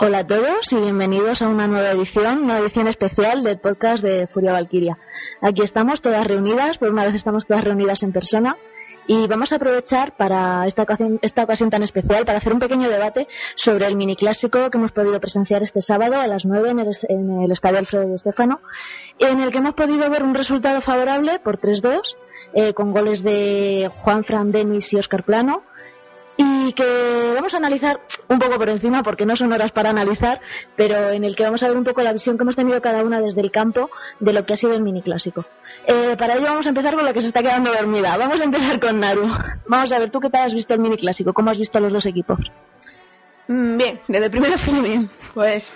Hola a todos y bienvenidos a una nueva edición, una edición especial del podcast de Furia Valkyria. Aquí estamos todas reunidas, por una vez estamos todas reunidas en persona y vamos a aprovechar para esta ocasión, esta ocasión tan especial para hacer un pequeño debate sobre el mini clásico que hemos podido presenciar este sábado a las 9 en el, en el Estadio Alfredo de Estefano, en el que hemos podido ver un resultado favorable por 3-2 eh, con goles de Juan Fran Denis y Oscar Plano y que vamos a analizar un poco por encima porque no son horas para analizar, pero en el que vamos a ver un poco la visión que hemos tenido cada una desde el campo de lo que ha sido el mini clásico. Eh, para ello vamos a empezar con la que se está quedando dormida. Vamos a empezar con Naru. Vamos a ver, ¿tú qué tal has visto el mini clásico? ¿Cómo has visto a los dos equipos? Mm, bien, desde el primero fue bien. Pues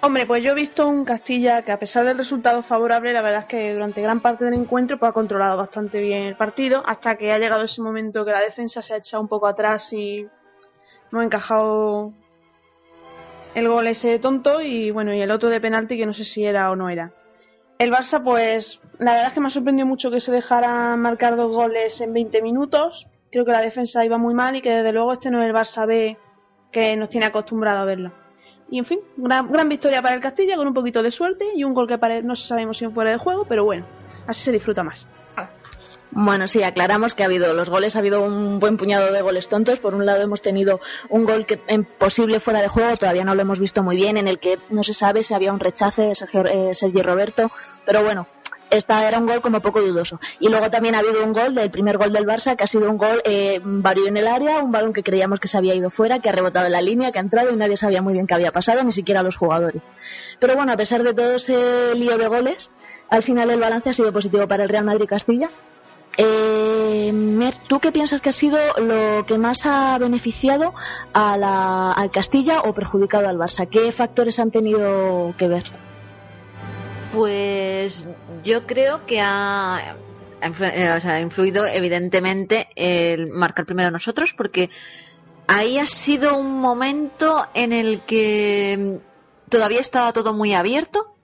Hombre, pues yo he visto un Castilla que a pesar del resultado favorable, la verdad es que durante gran parte del encuentro pues, ha controlado bastante bien el partido, hasta que ha llegado ese momento que la defensa se ha echado un poco atrás y no ha encajado el gol ese tonto y bueno, y el otro de penalti que no sé si era o no era. El Barça, pues la verdad es que me ha sorprendido mucho que se dejara marcar dos goles en 20 minutos. Creo que la defensa iba muy mal y que desde luego este no es el Barça B que nos tiene acostumbrado a verlo. Y en fin, gran, gran victoria para el Castilla con un poquito de suerte y un gol que no sabemos si fuera de juego, pero bueno, así se disfruta más. Bueno, sí, aclaramos que ha habido los goles, ha habido un buen puñado de goles tontos. Por un lado hemos tenido un gol que en posible fuera de juego, todavía no lo hemos visto muy bien, en el que no se sabe si había un rechace de Sergio, eh, Sergio Roberto, pero bueno, esta era un gol como poco dudoso. Y luego también ha habido un gol del primer gol del Barça, que ha sido un gol eh, en el área, un balón que creíamos que se había ido fuera, que ha rebotado en la línea, que ha entrado y nadie sabía muy bien qué había pasado, ni siquiera los jugadores. Pero bueno, a pesar de todo ese lío de goles, al final el balance ha sido positivo para el Real Madrid Castilla. Eh, Mer, ¿tú qué piensas que ha sido lo que más ha beneficiado a la, al Castilla o perjudicado al Barça? ¿Qué factores han tenido que ver? Pues yo creo que ha, eh, influido evidentemente el marcar primero nosotros porque ahí ha sido un momento en el que todavía estaba todo muy abierto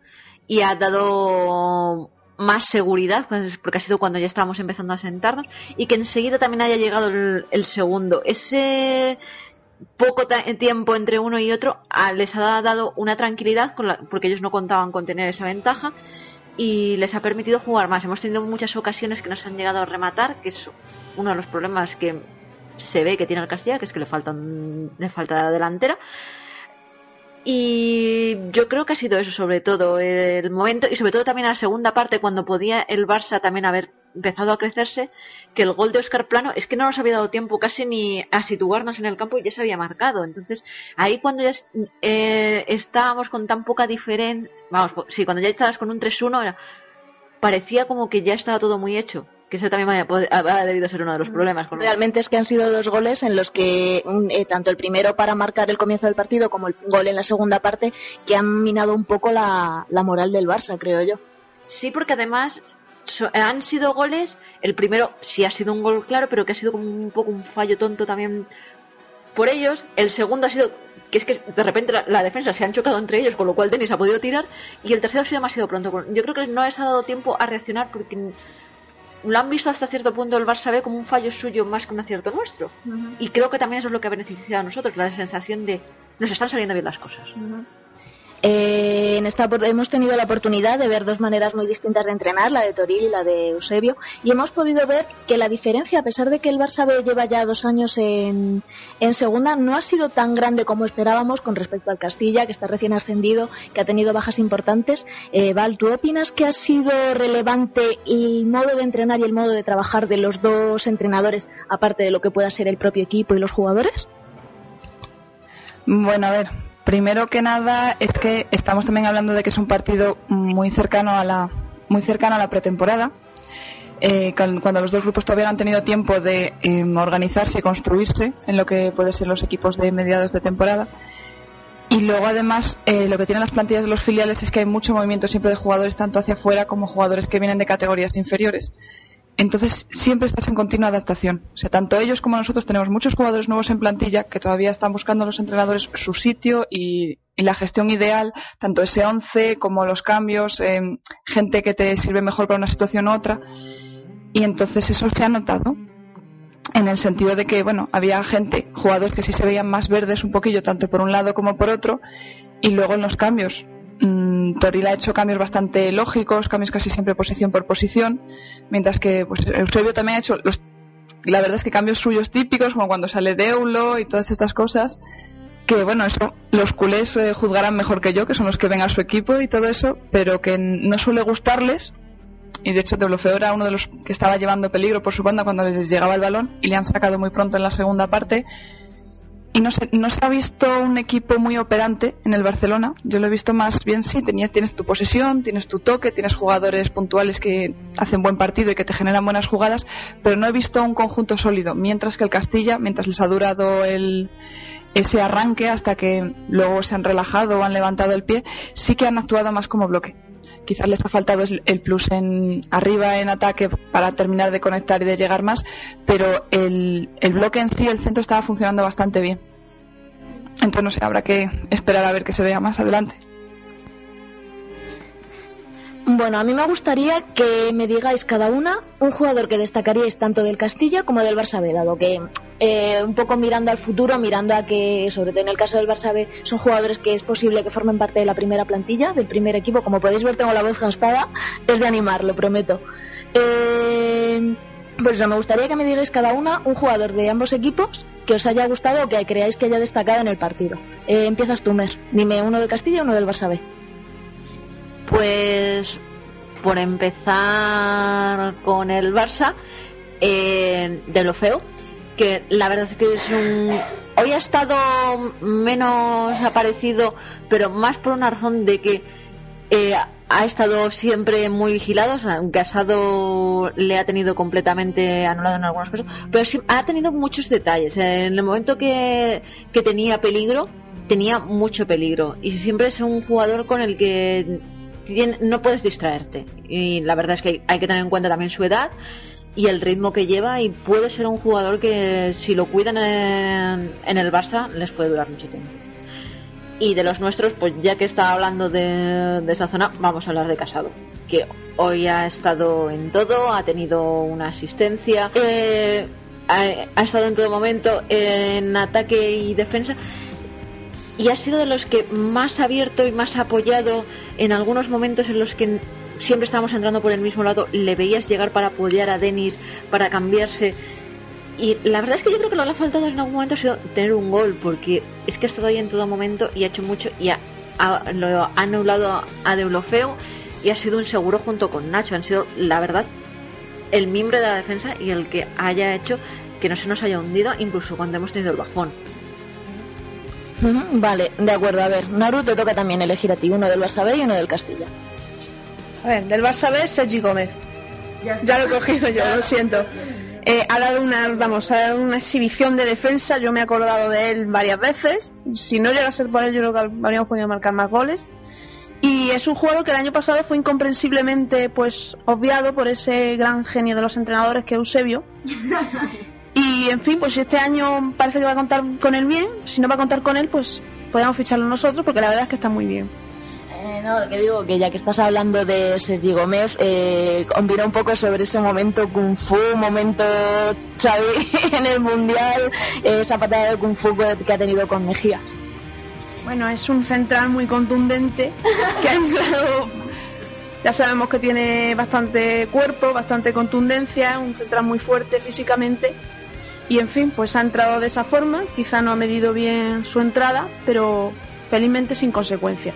y ha dado más seguridad, pues, porque ha sido cuando ya estábamos empezando a sentarnos, y que enseguida también haya llegado el segundo. Ese poco tiempo entre uno y otro les ha dado una tranquilidad porque ellos no contaban con tener esa ventaja y les ha permitido jugar más. Hemos tenido muchas ocasiones que nos han llegado a rematar, que es uno de los problemas que se ve que tiene el Castilla, que es que le falta, le falta delantera. Y yo creo que ha sido eso sobre todo el momento y sobre todo también la segunda parte cuando podía el Barça también haber empezado a crecerse que el gol de Oscar Plano es que no nos había dado tiempo casi ni a situarnos en el campo y ya se había marcado. Entonces, ahí cuando ya eh, estábamos con tan poca diferencia, vamos, sí, cuando ya estabas con un 3-1, parecía como que ya estaba todo muy hecho. Que eso también ha, debido ser uno de los problemas. Realmente es que han sido dos goles en los que, eh, tanto el primero para marcar el comienzo del partido como el gol en la segunda parte, que han minado un poco la, la moral del Barça, creo yo. Sí, porque además han sido goles, el primero sí ha sido un gol claro, pero que ha sido como un poco un fallo tonto también por ellos. El segundo ha sido que es que de repente la, defensa se han chocado entre ellos, con lo cual Denis ha podido tirar. Y el tercero ha sido demasiado pronto. Yo creo que no les ha dado tiempo a reaccionar porque lo han visto hasta cierto punto el Barça B como un fallo suyo más que un acierto nuestro. Y creo que también eso es lo que ha beneficiado a nosotros, la sensación de nos están saliendo bien las cosas. Eh, en esta hemos tenido la oportunidad de ver dos maneras muy distintas de entrenar, la de Toril y la de Eusebio, y hemos podido ver que la diferencia, a pesar de que el Barça B lleva ya dos años en, segunda, no ha sido tan grande como esperábamos con respecto al Castilla, que está recién ascendido, que ha tenido bajas importantes. Eh, Val, ¿tú opinas que ha sido relevante el modo de entrenar y el modo de trabajar de los dos entrenadores, aparte de lo que pueda ser el propio equipo y los jugadores? Bueno, a ver, Primero que nada es que estamos también hablando de que es un partido muy cercano a la, muy cercano a la pretemporada. Eh, cuando los dos grupos todavía no han tenido tiempo de em, organizarse y construirse en lo que pueden ser los equipos de mediados de temporada. Y luego además eh, lo que tienen las plantillas de los filiales es que hay mucho movimiento siempre de jugadores tanto hacia afuera como jugadores que vienen de categorías inferiores. Entonces siempre estás en continua adaptación. O sea, tanto ellos como nosotros tenemos muchos jugadores nuevos en plantilla que todavía están buscando los entrenadores su sitio y, la gestión ideal, tanto ese 11 como los cambios, eh, gente que te sirve mejor para una situación u otra. Y entonces eso se ha notado. en el sentido de que, bueno, había gente, jugadores que sí se veían más verdes un poquillo, tanto por un lado como por otro, y luego en los cambios. Mmm, Toril ha hecho cambios bastante lógicos, cambios casi siempre posición por posición, mientras que pues, Eusebio también ha hecho los, la verdad es que cambios suyos típicos, como cuando sale Deulo y todas estas cosas, que bueno, eso los culés eh, juzgarán mejor que yo, que son los que ven a su equipo y todo eso, pero que no suele gustarles. Y de hecho Deulofeu era uno de los que estaba llevando peligro por su banda cuando les llegaba el balón y le han sacado muy pronto en la segunda parte y no se, no se ha visto un equipo muy operante en el Barcelona. Yo lo he visto más bien, sí, tienes tu posesión, tienes tu toque, tienes jugadores puntuales que hacen buen partido y que te generan buenas jugadas, pero no he visto un conjunto sólido. Mientras que el Castilla, mientras les ha durado el, ese arranque hasta que luego se han relajado o han levantado el pie, sí que han actuado más como bloque quizás les ha faltado el plus en arriba en ataque para terminar de conectar y de llegar más, pero el, el bloque en sí, el centro estaba funcionando bastante bien. Entonces no sé, habrá que esperar a ver que se vea más adelante. Bueno, a mí me gustaría que me digáis cada una un jugador que destacaríais tanto del Castilla como del Barça B, dado que eh, un poco mirando al futuro, mirando a que, sobre todo en el caso del Barça B, son jugadores que es posible que formen parte de la primera plantilla, del primer equipo. Como podéis ver, tengo la voz gastada, es de animar, lo prometo. Eh, pues eso, me gustaría que me digáis cada una un jugador de ambos equipos que os haya gustado o que creáis que haya destacado en el partido. Eh, empiezas tú, Mer. Dime uno del Castilla y uno del Barça B. Pues por empezar con el Barça, eh, de lo feo, que la verdad es que es un... Hoy ha estado menos aparecido, pero más por una razón de que eh, ha estado siempre muy vigilado, aunque Asado le ha tenido completamente anulado en algunas cosas, pero sí, ha tenido muchos detalles. En el momento que, que tenía peligro, tenía mucho peligro. Y siempre es un jugador con el que no puedes distraerte. Y la verdad es que hay que tener en cuenta también su edad y el ritmo que lleva y puede ser un jugador que si lo cuidan en, el Barça les puede durar mucho tiempo. Y de los nuestros, pues ya que está hablando de, esa zona, vamos a hablar de Casado, que hoy ha estado en todo, ha tenido una asistencia, eh, ha estado en todo momento en ataque y defensa y ha sido de los que más abierto y más apoyado en algunos momentos en los que siempre estábamos entrando por el mismo lado, le veías llegar para apoyar a Denis, para cambiarse. Y la verdad es que yo creo que lo que le ha faltado en algún momento ha sido tener un gol, porque es que ha estado ahí en todo momento y ha hecho mucho y ha, lo ha anulado a Deulofeo y ha sido un seguro junto con Nacho. Han sido, la verdad, el miembro de la defensa y el que haya hecho que no se nos haya hundido, incluso cuando hemos tenido el bajón. Vale, de acuerdo. A ver, Naru, te toca también elegir a ti, uno del Barça B y uno del Castilla. A ver, del Barça B, Sergi Gómez. Ya, lo he cogido yo, lo siento. Eh, ha dado una, vamos, ha dado una exhibición de defensa, yo me he acordado de él varias veces. Si no llega a ser por él, yo creo que habríamos podido marcar más goles. Y es un jugador que el año pasado fue incomprensiblemente pues obviado por ese gran genio de los entrenadores que es Eusebio. Y en fin, pues si este año parece que va a contar con él bien, si no va a contar con él, pues podemos ficharlo nosotros porque la verdad es que está muy bien. Eh, no, que digo que ya que estás hablando de Sergi Gómez, eh, un poco sobre ese momento Kung Fu, momento Xavi en el Mundial, eh, esa patada de Kung Fu que ha tenido con Mejías. Bueno, es un central muy contundente que ha entrado ya sabemos que tiene bastante cuerpo, bastante contundencia, un central muy fuerte físicamente y en fin, pues ha entrado de esa forma, quizá no ha medido bien su entrada, pero felizmente sin consecuencia.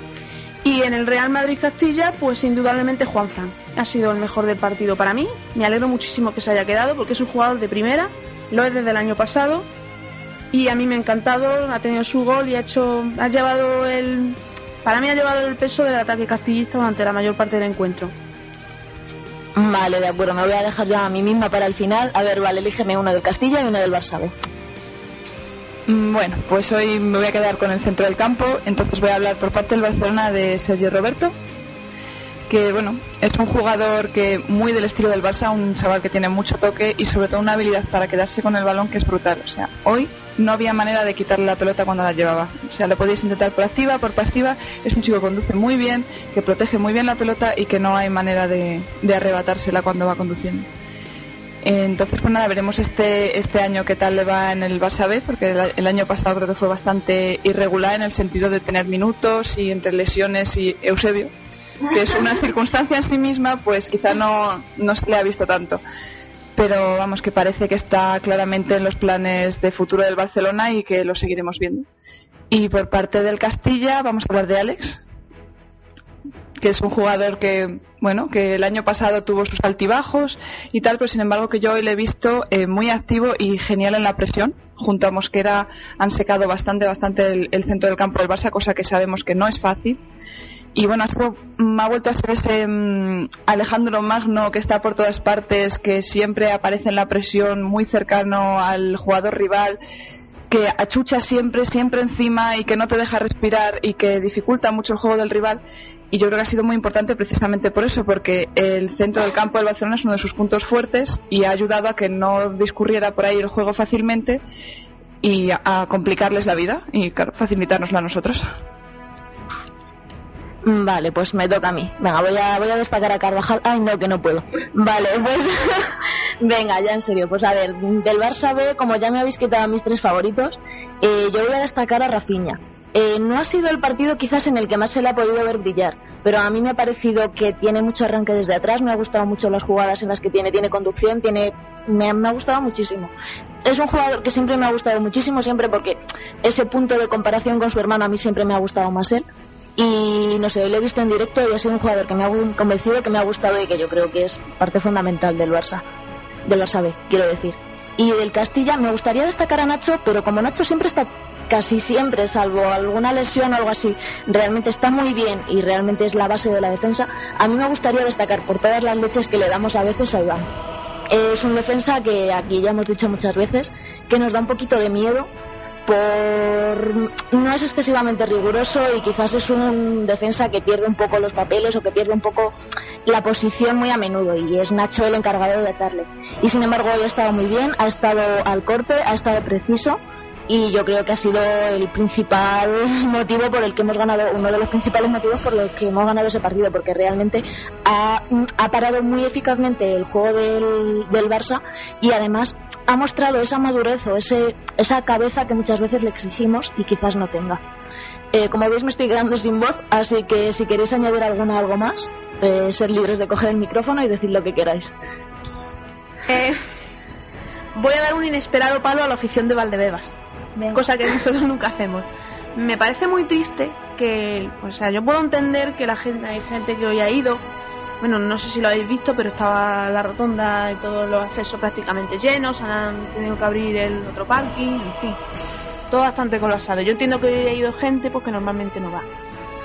Y en el Real Madrid Castilla, pues indudablemente Juan Fran. Ha sido el mejor del partido para mí. Me alegro muchísimo que se haya quedado porque es un jugador de primera, lo es desde el año pasado. Y a mí me ha encantado, ha tenido su gol y ha hecho, ha llevado el, para mí ha llevado el peso del ataque castillista durante la mayor parte del encuentro. Vale, de acuerdo, me voy a dejar ya a mí misma para el final. A ver, vale, elígeme uno del Castilla y uno del Barça B. Mm, bueno, pues hoy me voy a quedar con el centro del campo, entonces voy a hablar por parte del Barcelona de Sergio Roberto, que bueno, es un jugador que muy del estilo del Barça, un chaval que tiene mucho toque y sobre todo una habilidad para quedarse con el balón que es brutal. O sea, hoy no había manera de quitarle la pelota cuando la llevaba. O sea, lo podéis intentar por activa, por pasiva. Es un chico que conduce muy bien, que protege muy bien la pelota y que no hay manera de, arrebatársela cuando va conduciendo. Entonces, pues nada, veremos este, este año qué tal le va en el Barça B, porque el, año pasado creo que fue bastante irregular en el sentido de tener minutos y entre lesiones y Eusebio, que es una circunstancia en sí misma, pues quizá no, no se le ha visto tanto. Pero vamos, que parece que está claramente en los planes de futuro del Barcelona y que lo seguiremos viendo. Y por parte del Castilla, vamos a hablar de Alex, que es un jugador que, bueno, que el año pasado tuvo sus altibajos y tal, pero sin embargo que yo hoy le he visto eh, muy activo y genial en la presión. Junto a Mosquera han secado bastante, bastante el, centro del campo del Barça, cosa que sabemos que no es fácil. Y bueno, esto me ha vuelto a ser ese mm, Alejandro Magno que está por todas partes, que siempre aparece en la presión, muy cercano al jugador rival, que achucha siempre, siempre encima y que no te deja respirar y que dificulta mucho el juego del rival y yo creo que ha sido muy importante precisamente por eso, porque el centro del campo del Barcelona es uno de sus puntos fuertes y ha ayudado a que no discurriera por ahí el juego fácilmente y a, complicarles la vida y claro, facilitárnosla a nosotros. Vale, pues me toca a mí. Venga, voy a, voy a destacar a Carvajal. Ay, no, que no puedo. Vale, pues venga, ya en serio. Pues a ver, del Barça B, como ya me habéis quitado a mis tres favoritos, eh, yo voy a destacar a Rafinha. Eh, no ha sido el partido quizás en el que más se le ha podido ver brillar, pero a mí me ha parecido que tiene mucho arranque desde atrás, me ha gustado mucho las jugadas en las que tiene, tiene conducción, tiene, me, ha gustado muchísimo. Es un jugador que siempre me ha gustado muchísimo, siempre porque ese punto de comparación con su hermano a mí siempre me ha gustado más él. Y no sé, lo he visto en directo y ha sido un jugador que me ha convencido, que me ha gustado y que yo creo que es parte fundamental del Barça, del Barça B, quiero decir. Y del Castilla me gustaría destacar a Nacho, pero como Nacho siempre está casi siempre, salvo alguna lesión o algo así, realmente está muy bien y realmente es la base de la defensa, a mí me gustaría destacar por todas las leches que le damos a veces a Iván. Es un defensa que aquí ya hemos dicho muchas veces, que nos da un poquito de miedo por no es excesivamente riguroso y quizás es un defensa que pierde un poco los papeles o que pierde un poco la posición muy a menudo y es Nacho el encargado de darle. Y sin embargo hoy ha estado muy bien, ha estado al corte, ha estado preciso y yo creo que ha sido el principal motivo por el que hemos ganado, uno de los principales motivos por los que hemos ganado ese partido, porque realmente ha, parado muy eficazmente el juego del, del, Barça y además ha mostrado esa madurez o ese, esa cabeza que muchas veces le exigimos y quizás no tenga. Eh, como veis me estoy quedando sin voz, así que si queréis añadir alguna algo más, eh, ser libres de coger el micrófono y decir lo que queráis. Eh, voy a dar un inesperado palo a la afición de Valdebebas cosa que nosotros nunca hacemos. Me parece muy triste que, o sea, yo puedo entender que la gente, hay gente que hoy ha ido, bueno, no sé si lo habéis visto, pero estaba la rotonda y todos los accesos prácticamente llenos, han tenido que abrir el otro parking, en fin, todo bastante colapsado. Yo entiendo que hoy ha ido gente porque normalmente no va.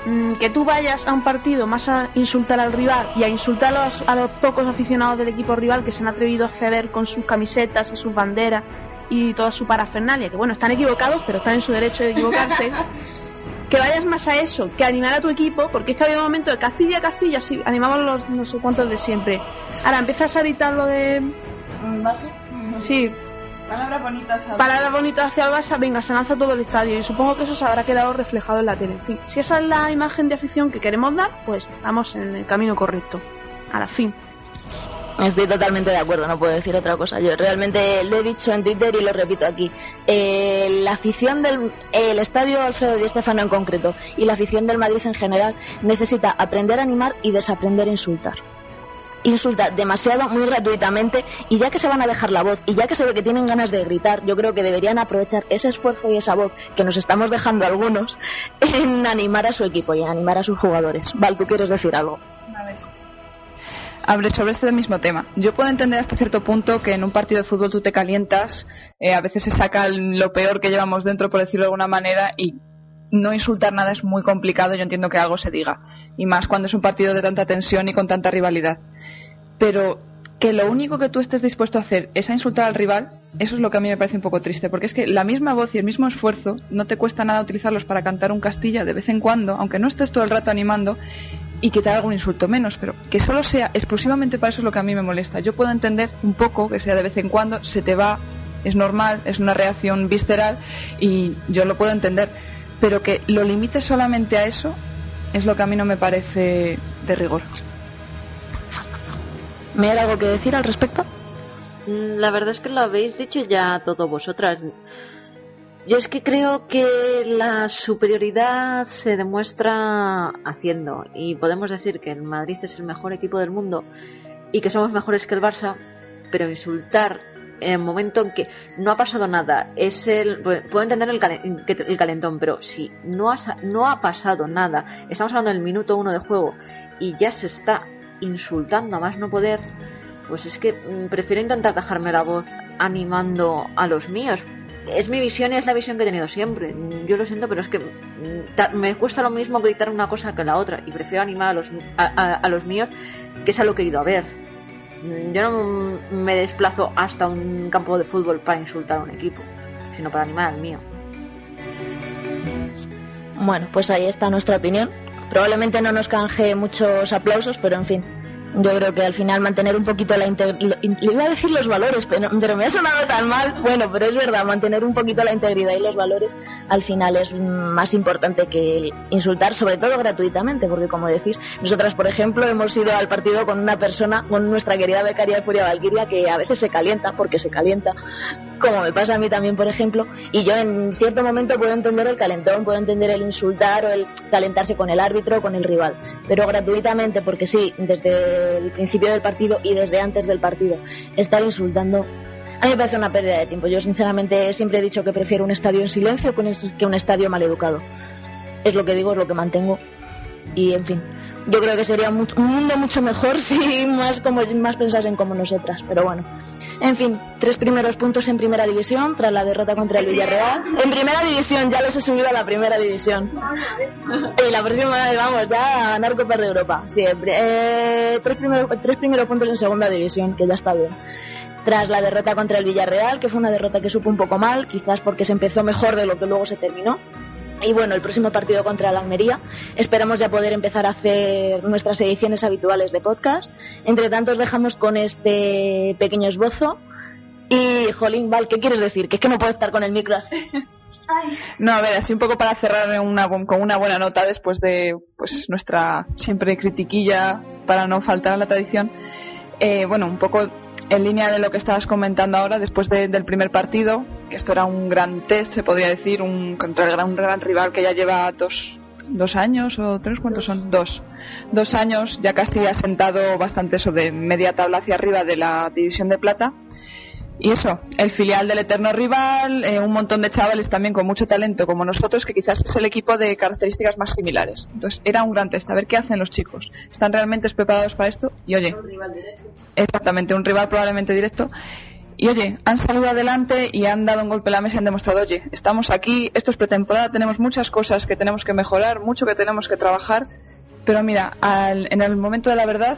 Mm, que tú vayas a un partido más a insultar al rival y a insultar a los, a los pocos aficionados del equipo rival que se han atrevido a ceder con sus camisetas y sus banderas y toda su parafernalia, que bueno, están equivocados, pero están en su derecho de equivocarse. que vayas más a eso, que animar a tu equipo, porque es que había un momento de Castilla, Castilla, sí, animamos los no sé cuántos de siempre. Ahora empiezas a editar lo de. ¿Base? Sí. Palabras bonitas Palabras bonitas hacia el Barça, venga, se lanza todo el estadio y supongo que eso se habrá quedado reflejado en la tele. En fin, si esa es la imagen de afición que queremos dar, pues vamos en el camino correcto. A la fin. Estoy totalmente de acuerdo, no puedo decir otra cosa. Yo realmente lo he dicho en Twitter y lo repito aquí. Eh, la afición del el estadio Alfredo Di Stefano en concreto y la afición del Madrid en general necesita aprender a animar y desaprender a insultar. Insulta demasiado, muy gratuitamente, y ya que se van a dejar la voz y ya que se ve que tienen ganas de gritar, yo creo que deberían aprovechar ese esfuerzo y esa voz que nos estamos dejando algunos en animar a su equipo y en animar a sus jugadores. Val, ¿tú quieres decir algo? Hable sobre este mismo tema. Yo puedo entender hasta cierto punto que en un partido de fútbol tú te calientas, eh, a veces se saca lo peor que llevamos dentro, por decirlo de alguna manera, y no insultar nada es muy complicado. Yo entiendo que algo se diga, y más cuando es un partido de tanta tensión y con tanta rivalidad. Pero que lo único que tú estés dispuesto a hacer es a insultar al rival, eso es lo que a mí me parece un poco triste, porque es que la misma voz y el mismo esfuerzo no te cuesta nada utilizarlos para cantar un Castilla de vez en cuando, aunque no estés todo el rato animando, y que te haga algún insulto menos, pero que solo sea exclusivamente para eso es lo que a mí me molesta. Yo puedo entender un poco que sea de vez en cuando, se te va, es normal, es una reacción visceral y yo lo puedo entender, pero que lo limites solamente a eso es lo que a mí no me parece de rigor. ¿Me hay algo que decir al respecto? Mm, la verdad es que lo habéis dicho ya todos vosotras. Yo es que creo que la superioridad se demuestra haciendo y podemos decir que el Madrid es el mejor equipo del mundo y que somos mejores que el Barça, pero insultar en el momento en que no ha pasado nada, es el puedo entender el calentón, pero si no ha, no ha pasado nada, estamos hablando del minuto uno de juego y ya se está insultando a más no poder, pues es que mm, prefiero intentar dejarme la voz animando a los míos. Es mi visión y es la visión que he tenido siempre. Yo lo siento, pero es que mm, me cuesta lo mismo gritar una cosa que la otra y prefiero animar a los, a, los míos, que es a lo que he ido a ver. Mm, yo no me desplazo hasta un campo de fútbol para insultar a un equipo, sino para animar al mío. Bueno, pues ahí está nuestra opinión. Probablemente no nos canje muchos aplausos, pero en fin, yo creo que al final mantener un poquito la integridad, le iba a decir los valores, pero, pero, me ha sonado tan mal, bueno, pero es verdad, mantener un poquito la integridad y los valores al final es más importante que insultar, sobre todo gratuitamente, porque como decís, nosotras, por ejemplo, hemos ido al partido con una persona, con nuestra querida becaria de Furia Valquiria, que a veces se calienta, porque se calienta, como me pasa a mí también, por ejemplo, y yo en cierto momento puedo entender el calentón, puedo entender el insultar o el calentarse con el árbitro o con el rival, pero gratuitamente, porque sí, desde el principio del partido y desde antes del partido, estar insultando a mí me parece una pérdida de tiempo. Yo sinceramente siempre he dicho que prefiero un estadio en silencio que un estadio mal educado. Es lo que digo, es lo que mantengo. Y en fin, yo creo que sería un mundo mucho mejor si más como más pensasen como nosotras. Pero bueno, en fin, tres primeros puntos en primera división tras la derrota contra el Villarreal. En primera división, ya les he subido a la primera división. Y la próxima, vamos, ya a ganar Copas de Europa. Siempre. Eh, tres, primeros, tres primeros puntos en segunda división, que ya está bien tras la derrota contra el Villarreal, que fue una derrota que supo un poco mal, quizás porque se empezó mejor de lo que luego se terminó. Y bueno, el próximo partido contra la Almería. Esperamos ya poder empezar a hacer nuestras ediciones habituales de podcast. Entre tanto, os dejamos con este pequeño esbozo. Y, Jolín, Val, ¿qué quieres decir? Que es que no puedo estar con el micro así. No, a ver, así un poco para cerrar una, con una buena nota después de pues nuestra siempre critiquilla para no faltar a la tradición. Eh, bueno, un poco en línea de lo que estabas comentando ahora, después del primer partido, que esto era un gran test, se podría decir, un, contra el gran, un gran rival que ya lleva dos, dos años o tres, ¿cuántos son? Dos. Dos años, ya casi ha sentado bastante eso de media tabla hacia arriba de la división de plata. Y eso, el filial del eterno rival, eh, un montón de chavales también con mucho talento como nosotros, que quizás es el equipo de características más similares. Entonces era un gran test, a ver qué hacen los chicos. ¿Están realmente preparados para esto? Y oye, exactamente, un rival probablemente directo. Y oye, han salido adelante y han dado un golpe a la mesa y han demostrado, oye, estamos aquí, esto es pretemporada, tenemos muchas cosas que tenemos que mejorar, mucho que tenemos que trabajar, pero mira, en el momento de la verdad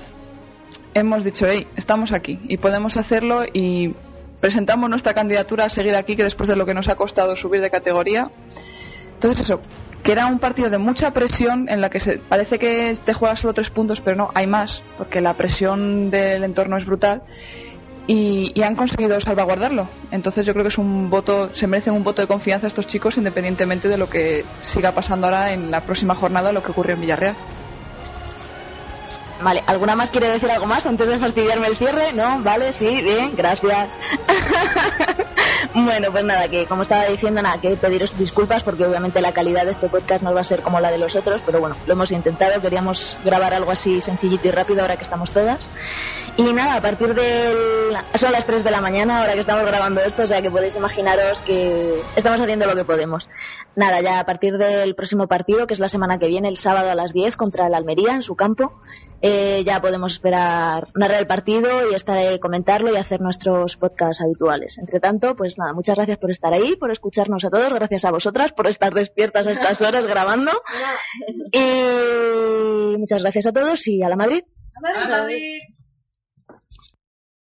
hemos dicho, hey, estamos aquí y podemos hacerlo y presentamos nuestra candidatura a seguir aquí, que después de lo que nos ha costado subir de categoría. Entonces eso, que era un partido de mucha presión en la que se, parece que te juegas solo tres puntos, pero no, hay más, porque la presión del entorno es brutal. Y, y, han conseguido salvaguardarlo. Entonces yo creo que es un voto, se merecen un voto de confianza estos chicos independientemente de lo que siga pasando ahora en la próxima jornada, lo que ocurrió en Villarreal. Vale, ¿alguna más quiere decir algo más antes de fastidiarme el cierre? ¿No? Vale, sí, bien, gracias. bueno, pues nada, que como estaba diciendo, nada, que pediros disculpas porque obviamente la calidad de este podcast no va a ser como la de los otros, pero bueno, lo hemos intentado, queríamos grabar algo así sencillito y rápido ahora que estamos todas. Y nada, a partir del... Son las 3 de la mañana ahora que estamos grabando esto, o sea que podéis imaginaros que estamos haciendo lo que podemos. Nada, ya a partir del próximo partido, que es la semana que viene, el sábado a las 10 contra el Almería en su campo, eh, ya podemos esperar narrar el partido y estar ahí, comentarlo y hacer nuestros podcasts habituales. Entre tanto, pues nada, muchas gracias por estar ahí, por escucharnos a todos, gracias a vosotras por estar despiertas a estas horas grabando. Y muchas gracias a todos y a la Madrid. A Madrid.